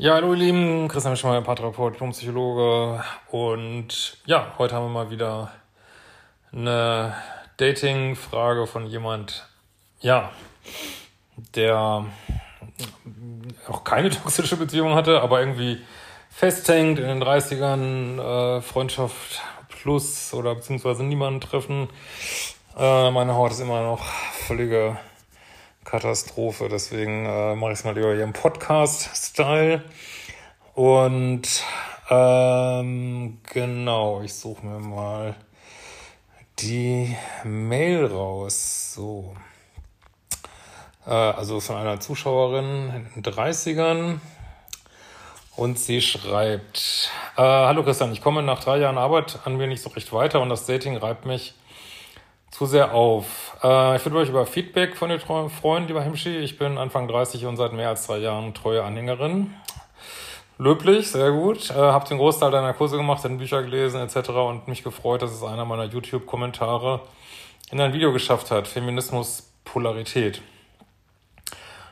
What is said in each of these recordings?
Ja, hallo ihr Lieben, Christian Schmeier, Paartherapeut, Psychologe und ja, heute haben wir mal wieder eine Dating-Frage von jemand, ja, der auch keine toxische Beziehung hatte, aber irgendwie festhängt in den 30ern, äh, Freundschaft plus oder beziehungsweise niemanden treffen. Äh, meine Haut ist immer noch völlige Katastrophe. Deswegen äh, mache ich es mal lieber hier im Podcast-Style. Und ähm, genau, ich suche mir mal die Mail raus. So. Äh, also von einer Zuschauerin in den 30ern. Und sie schreibt, äh, Hallo Christian, ich komme nach drei Jahren Arbeit an mir nicht so recht weiter und das Dating reibt mich zu sehr auf. Äh, ich würde euch über Feedback von den freuen, lieber Hemschi. Ich bin Anfang 30 und seit mehr als drei Jahren treue Anhängerin. Löblich, sehr gut. Äh, hab den Großteil deiner Kurse gemacht, den Bücher gelesen etc. und mich gefreut, dass es einer meiner YouTube-Kommentare in ein Video geschafft hat. Feminismus, Polarität.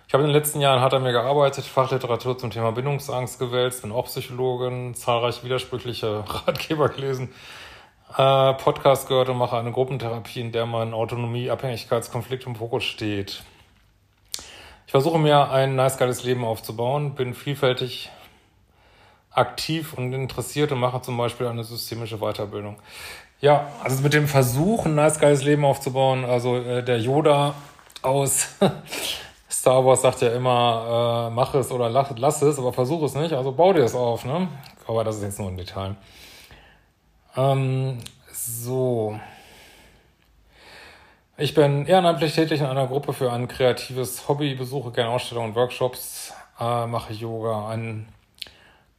Ich habe in den letzten Jahren hart an mir gearbeitet, Fachliteratur zum Thema Bindungsangst gewälzt, bin auch Psychologin, zahlreiche widersprüchliche Ratgeber gelesen, äh, Podcast gehört und mache eine Gruppentherapie, in der mein Autonomie, Abhängigkeitskonflikt im Fokus steht. Ich versuche mir ein nice geiles Leben aufzubauen, bin vielfältig aktiv und interessiert und mache zum Beispiel eine systemische Weiterbildung. Ja, also mit dem Versuch, ein nice geiles Leben aufzubauen, also äh, der Yoda aus Star Wars sagt ja immer, äh, mach es oder lass, lass es, aber versuch es nicht, also bau dir es auf, ne? Aber das ist jetzt nur ein Detail. Ähm, so. Ich bin ehrenamtlich tätig in einer Gruppe für ein kreatives Hobby, besuche gerne Ausstellungen und Workshops, äh, mache Yoga. Ein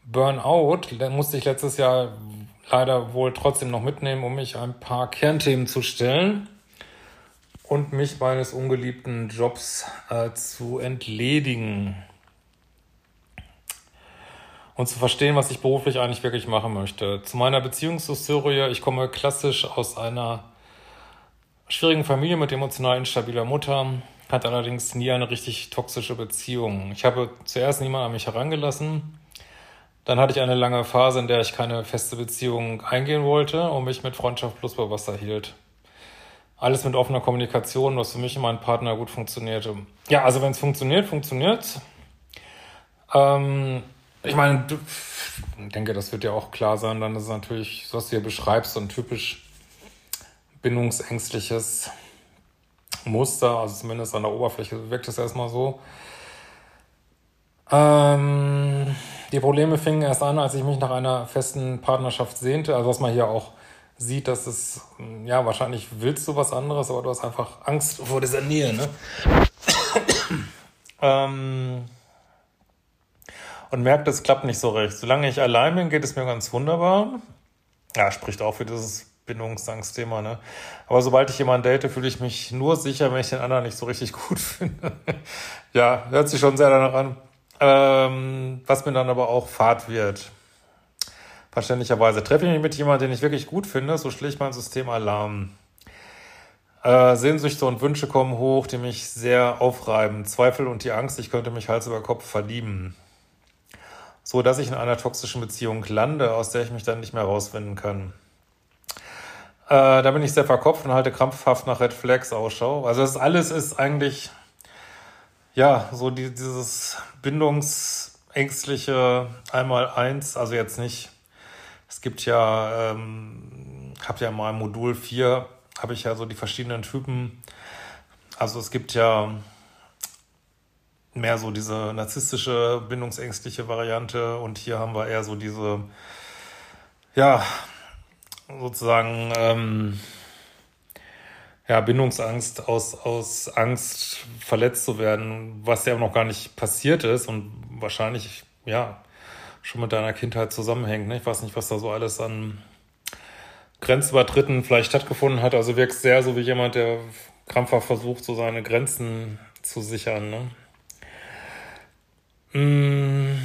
Burnout musste ich letztes Jahr leider wohl trotzdem noch mitnehmen, um mich ein paar Kernthemen zu stellen und mich meines ungeliebten Jobs äh, zu entledigen und zu verstehen, was ich beruflich eigentlich wirklich machen möchte. Zu meiner Beziehungshistorie, ich komme klassisch aus einer schwierigen Familie mit emotional instabiler Mutter, hatte allerdings nie eine richtig toxische Beziehung. Ich habe zuerst niemanden an mich herangelassen. Dann hatte ich eine lange Phase, in der ich keine feste Beziehung eingehen wollte und mich mit Freundschaft plus bei Wasser hielt. Alles mit offener Kommunikation, was für mich und meinen Partner gut funktionierte. Ja, also wenn es funktioniert, funktioniert. Ähm, ich meine, du, ich denke, das wird ja auch klar sein, dann ist es natürlich, was du hier beschreibst, so ein typisch bindungsängstliches Muster, also zumindest an der Oberfläche wirkt es erstmal so. Ähm, die Probleme fingen erst an, als ich mich nach einer festen Partnerschaft sehnte. Also was man hier auch sieht, dass es, ja, wahrscheinlich willst du was anderes, aber du hast einfach Angst vor dieser Nähe, ne? ähm, und merkt, es klappt nicht so recht. Solange ich allein bin, geht es mir ganz wunderbar. Ja, spricht auch für dieses Bindungsangstthema, ne? Aber sobald ich jemanden date, fühle ich mich nur sicher, wenn ich den anderen nicht so richtig gut finde. ja, hört sich schon sehr danach an. Ähm, was mir dann aber auch Fahrt wird. Verständlicherweise treffe ich mich mit jemandem, den ich wirklich gut finde, so schlägt mein System Alarm. Äh, Sehnsüchte und Wünsche kommen hoch, die mich sehr aufreiben. Zweifel und die Angst, ich könnte mich Hals über Kopf verlieben so dass ich in einer toxischen Beziehung lande, aus der ich mich dann nicht mehr rausfinden kann. Äh, da bin ich sehr verkopft und halte krampfhaft nach Red Flags Ausschau. Also das alles ist eigentlich, ja, so die, dieses bindungsängstliche einmal eins, also jetzt nicht, es gibt ja, ähm, habe ja mal Modul 4, habe ich ja so die verschiedenen Typen. Also es gibt ja mehr so diese narzisstische, bindungsängstliche Variante und hier haben wir eher so diese, ja, sozusagen, ähm, ja, Bindungsangst aus, aus Angst verletzt zu werden, was ja noch gar nicht passiert ist und wahrscheinlich, ja, schon mit deiner Kindheit zusammenhängt. Ne? Ich weiß nicht, was da so alles an Grenzübertritten vielleicht stattgefunden hat. Also wirkst sehr so wie jemand, der krampfhaft versucht, so seine Grenzen zu sichern. Ne? Mm.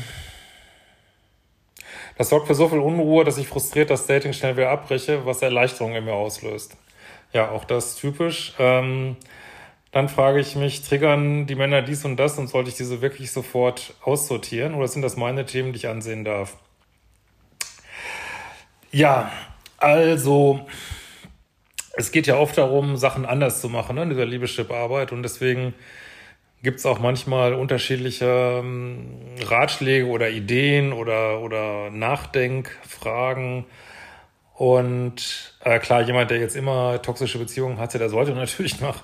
Das sorgt für so viel Unruhe, dass ich frustriert das Dating schnell wieder abbreche, was Erleichterung in mir auslöst. Ja, auch das typisch. Ähm, dann frage ich mich, triggern die Männer dies und das und sollte ich diese wirklich sofort aussortieren oder sind das meine Themen, die ich ansehen darf? Ja, also es geht ja oft darum, Sachen anders zu machen ne, in dieser Liebeschip-Arbeit und deswegen gibt es auch manchmal unterschiedliche ähm, Ratschläge oder Ideen oder, oder Nachdenkfragen. Und äh, klar, jemand, der jetzt immer toxische Beziehungen hatte, der sollte natürlich nach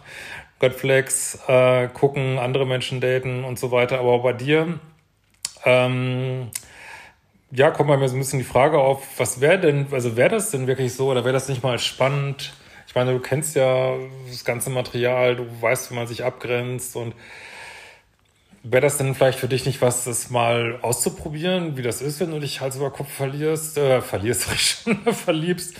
Flags äh, gucken, andere Menschen daten und so weiter. Aber bei dir, ähm, ja, kommt bei mir so ein bisschen die Frage auf, was wäre denn, also wäre das denn wirklich so oder wäre das nicht mal spannend? Ich meine, du kennst ja das ganze Material, du weißt, wie man sich abgrenzt und Wäre das denn vielleicht für dich nicht was, das mal auszuprobieren, wie das ist, wenn du dich Hals über Kopf verlierst, äh, verlierst, schon, verliebst,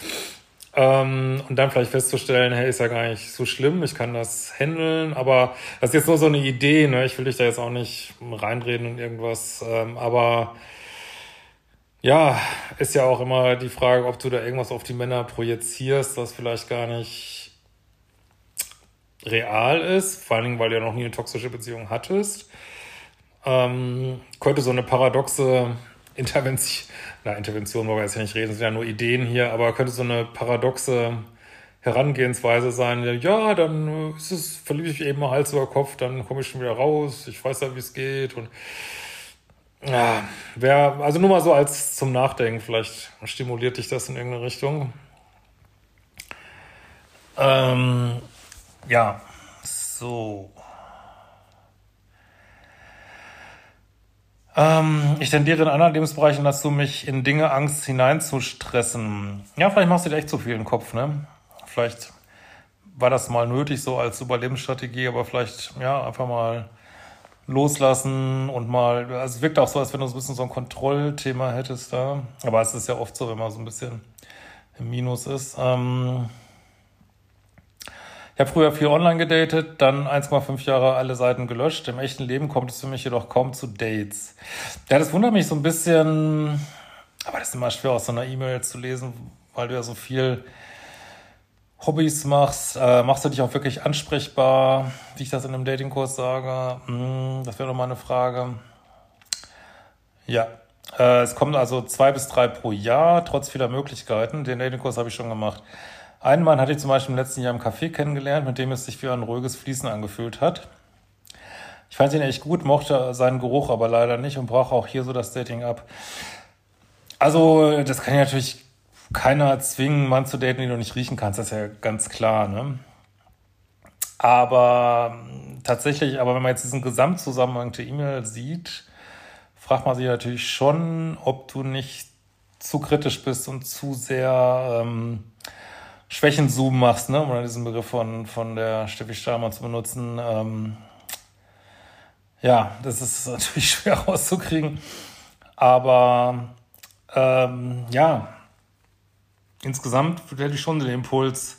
ähm, und dann vielleicht festzustellen, hey, ist ja gar nicht so schlimm, ich kann das handeln, aber das ist jetzt nur so eine Idee, ne? Ich will dich da jetzt auch nicht reinreden in irgendwas, ähm, aber ja, ist ja auch immer die Frage, ob du da irgendwas auf die Männer projizierst, was vielleicht gar nicht real ist, vor allen Dingen, weil du ja noch nie eine toxische Beziehung hattest. Ähm, könnte so eine paradoxe Intervention, na, Intervention wollen wir jetzt ja nicht reden, sind ja nur Ideen hier, aber könnte so eine paradoxe Herangehensweise sein, ja, dann ist es, verliebe ich eben mal Hals über Kopf, dann komme ich schon wieder raus, ich weiß ja, wie es geht und ja, wer, also nur mal so als zum Nachdenken, vielleicht stimuliert dich das in irgendeine Richtung. Ähm, ja, so. Ähm, ich tendiere in anderen Lebensbereichen dazu, mich in Dinge Angst hineinzustressen. Ja, vielleicht machst du dir echt zu viel im Kopf, ne? Vielleicht war das mal nötig so als Überlebensstrategie, aber vielleicht, ja, einfach mal loslassen und mal, also es wirkt auch so, als wenn du so ein bisschen so ein Kontrollthema hättest da. Aber es ist ja oft so, wenn man so ein bisschen im Minus ist. Ähm, ich habe früher viel online gedatet, dann 1,5 Jahre alle Seiten gelöscht. Im echten Leben kommt es für mich jedoch kaum zu Dates. Ja, das wundert mich so ein bisschen, aber das ist immer schwer aus so einer E-Mail zu lesen, weil du ja so viel Hobbys machst. Äh, machst du dich auch wirklich ansprechbar, wie ich das in einem Datingkurs sage? Hm, das wäre noch mal eine Frage. Ja, äh, es kommen also zwei bis drei pro Jahr, trotz vieler Möglichkeiten. Den Datingkurs habe ich schon gemacht. Einen Mann hatte ich zum Beispiel im letzten Jahr im Café kennengelernt, mit dem es sich wie ein ruhiges Fließen angefühlt hat. Ich fand ihn echt gut, mochte seinen Geruch aber leider nicht und brach auch hier so das Dating ab. Also, das kann ja natürlich keiner zwingen, einen Mann zu daten, den du nicht riechen kannst, das ist ja ganz klar, ne? Aber tatsächlich, aber wenn man jetzt diesen Gesamtzusammenhang der E-Mail sieht, fragt man sich natürlich schon, ob du nicht zu kritisch bist und zu sehr ähm, Schwächenzoom machst, ne? um diesen Begriff von, von der Steffi Stahlmann zu benutzen. Ähm, ja, das ist natürlich schwer rauszukriegen. Aber ähm, ja, insgesamt hätte ich schon den Impuls,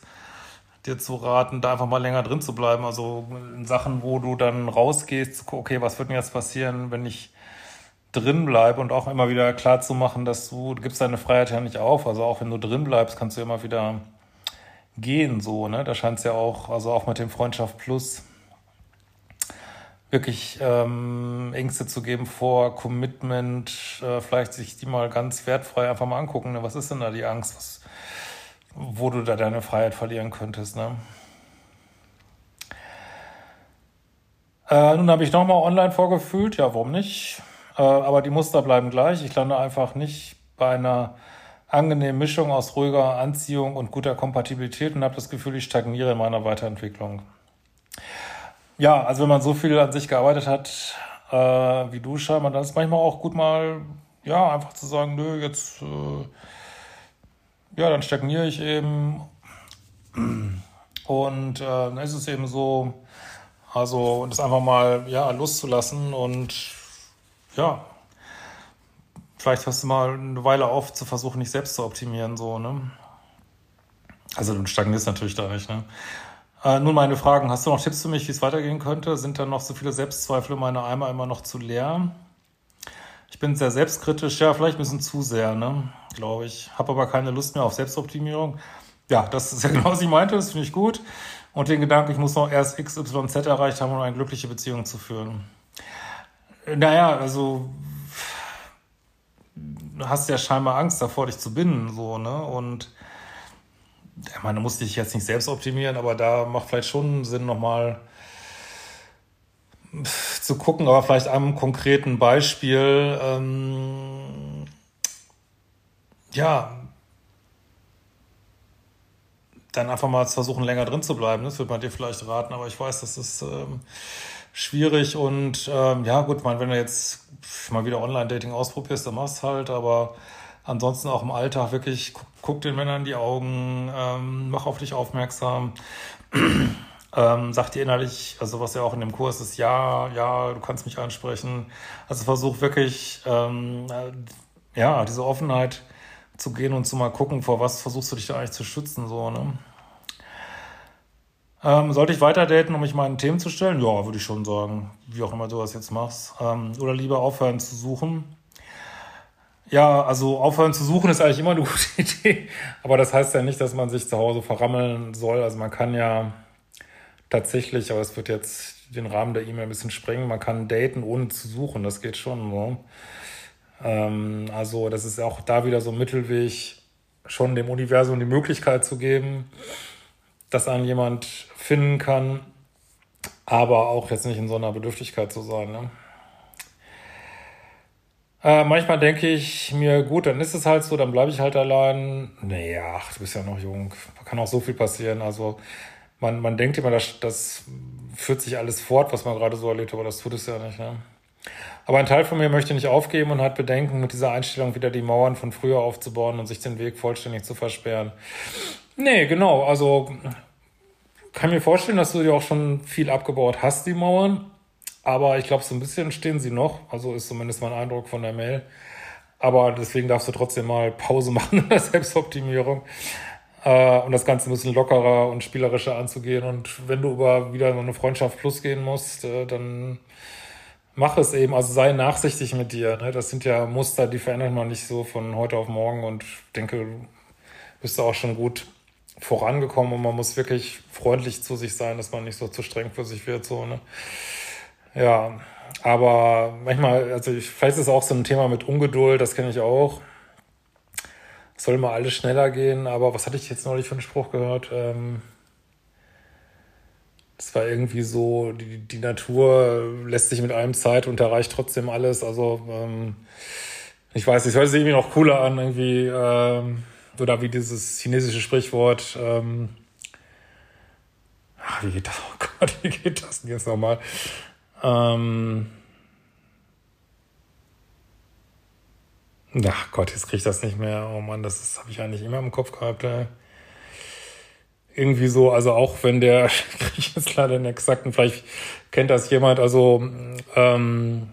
dir zu raten, da einfach mal länger drin zu bleiben. Also in Sachen, wo du dann rausgehst, okay, was wird denn jetzt passieren, wenn ich drin bleibe und auch immer wieder klar zu machen, dass du, du gibst deine Freiheit ja nicht auf. Also auch wenn du drin bleibst, kannst du immer wieder gehen so, ne? Da scheint es ja auch, also auch mit dem Freundschaft Plus wirklich ähm, Ängste zu geben vor Commitment, äh, vielleicht sich die mal ganz wertfrei einfach mal angucken. Ne? Was ist denn da die Angst, was, wo du da deine Freiheit verlieren könntest? Ne? Äh, nun habe ich nochmal online vorgefühlt, ja, warum nicht? Äh, aber die Muster bleiben gleich. Ich lande einfach nicht bei einer angenehme Mischung aus ruhiger Anziehung und guter Kompatibilität und habe das Gefühl, ich stagniere in meiner Weiterentwicklung. Ja, also wenn man so viel an sich gearbeitet hat äh, wie du scheinbar, dann ist manchmal auch gut mal, ja, einfach zu sagen, nö, jetzt, äh, ja, dann stagniere ich eben. Und äh, dann ist es eben so, also das einfach mal, ja, loszulassen und ja, vielleicht hörst du mal eine Weile auf, zu versuchen, dich selbst zu optimieren, so, ne? Also du stagnierst natürlich da nicht, ne? Äh, nun meine Fragen. Hast du noch Tipps für mich, wie es weitergehen könnte? Sind da noch so viele Selbstzweifel in meiner Eimer immer noch zu leer? Ich bin sehr selbstkritisch, ja, vielleicht ein bisschen zu sehr, ne? Glaube ich. Habe aber keine Lust mehr auf Selbstoptimierung. Ja, das ist ja genau, was ich meinte, das finde ich gut. und den Gedanken, ich muss noch erst XYZ erreicht haben, um eine glückliche Beziehung zu führen. Naja, also du hast ja scheinbar Angst davor, dich zu binden, so, ne? Und du musst dich jetzt nicht selbst optimieren, aber da macht vielleicht schon Sinn, nochmal zu gucken, aber vielleicht einem konkreten Beispiel, ähm, ja, dann einfach mal versuchen, länger drin zu bleiben. Das würde man dir vielleicht raten, aber ich weiß, das ist ähm, schwierig und ähm, ja, gut, man, wenn du jetzt mal wieder Online-Dating ausprobierst, dann machst halt, aber ansonsten auch im Alltag wirklich guck, guck den Männern in die Augen, ähm, mach auf dich aufmerksam. Ähm, sag dir innerlich, also was ja auch in dem Kurs ist, ja, ja, du kannst mich ansprechen. Also versuch wirklich, ähm, äh, ja, diese Offenheit zu gehen und zu mal gucken, vor was versuchst du dich da eigentlich zu schützen, so, ne? Ähm, sollte ich weiter daten, um mich meinen Themen zu stellen? Ja, würde ich schon sagen. Wie auch immer du das jetzt machst. Ähm, oder lieber aufhören zu suchen. Ja, also aufhören zu suchen ist eigentlich immer eine gute Idee. Aber das heißt ja nicht, dass man sich zu Hause verrammeln soll. Also man kann ja tatsächlich, aber es wird jetzt den Rahmen der E-Mail ein bisschen sprengen, man kann daten ohne zu suchen. Das geht schon so. Ähm, also das ist auch da wieder so ein Mittelweg, schon dem Universum die Möglichkeit zu geben, dass einen jemand finden kann, aber auch jetzt nicht in so einer Bedürftigkeit zu sein. Ne? Äh, manchmal denke ich mir, gut, dann ist es halt so, dann bleibe ich halt allein. Naja, ach, du bist ja noch jung, kann auch so viel passieren. Also man, man denkt immer, das, das führt sich alles fort, was man gerade so erlebt, aber das tut es ja nicht. Ne? Aber ein Teil von mir möchte nicht aufgeben und hat Bedenken, mit dieser Einstellung wieder die Mauern von früher aufzubauen und sich den Weg vollständig zu versperren. Nee, genau. Also kann mir vorstellen, dass du dir auch schon viel abgebaut hast, die Mauern. Aber ich glaube, so ein bisschen stehen sie noch. Also ist zumindest mein Eindruck von der Mail. Aber deswegen darfst du trotzdem mal Pause machen in der Selbstoptimierung. Äh, und das Ganze ein bisschen lockerer und spielerischer anzugehen. Und wenn du über wieder so eine Freundschaft plus gehen musst, äh, dann mach es eben, also sei nachsichtig mit dir. Ne? Das sind ja Muster, die verändert man nicht so von heute auf morgen und ich denke, du bist da auch schon gut vorangekommen und man muss wirklich freundlich zu sich sein, dass man nicht so zu streng für sich wird. So, ne? Ja, aber manchmal, also ich, vielleicht ist es auch so ein Thema mit Ungeduld, das kenne ich auch. Es soll immer alles schneller gehen, aber was hatte ich jetzt neulich für einen Spruch gehört? Ähm, es war irgendwie so, die, die Natur lässt sich mit allem Zeit und erreicht trotzdem alles. Also ähm, ich weiß es hört sich irgendwie noch cooler an, irgendwie, ähm, oder wie dieses chinesische Sprichwort, ähm, ach, wie geht das? Oh Gott, wie geht das denn jetzt nochmal? Ähm, ach Gott, jetzt kriege ich das nicht mehr. Oh Mann, das habe ich eigentlich immer im Kopf gehabt. Ey irgendwie so, also auch wenn der, kriege ich jetzt leider den exakten, vielleicht kennt das jemand, also ähm,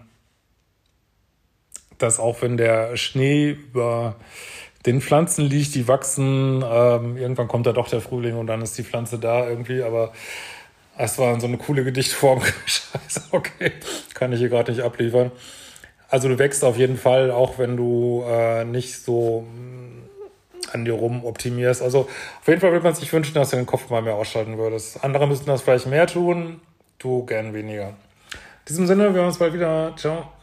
dass auch wenn der Schnee über den Pflanzen liegt, die wachsen, ähm, irgendwann kommt da doch der Frühling und dann ist die Pflanze da irgendwie, aber es war so eine coole Gedichtform. Scheiße, okay, kann ich hier gerade nicht abliefern. Also du wächst auf jeden Fall, auch wenn du äh, nicht so an dir rum optimierst. Also auf jeden Fall würde man sich wünschen, dass du den Kopf mal mehr ausschalten würdest. Andere müssten das vielleicht mehr tun, du gern weniger. In diesem Sinne, wir hören uns bald wieder. Ciao.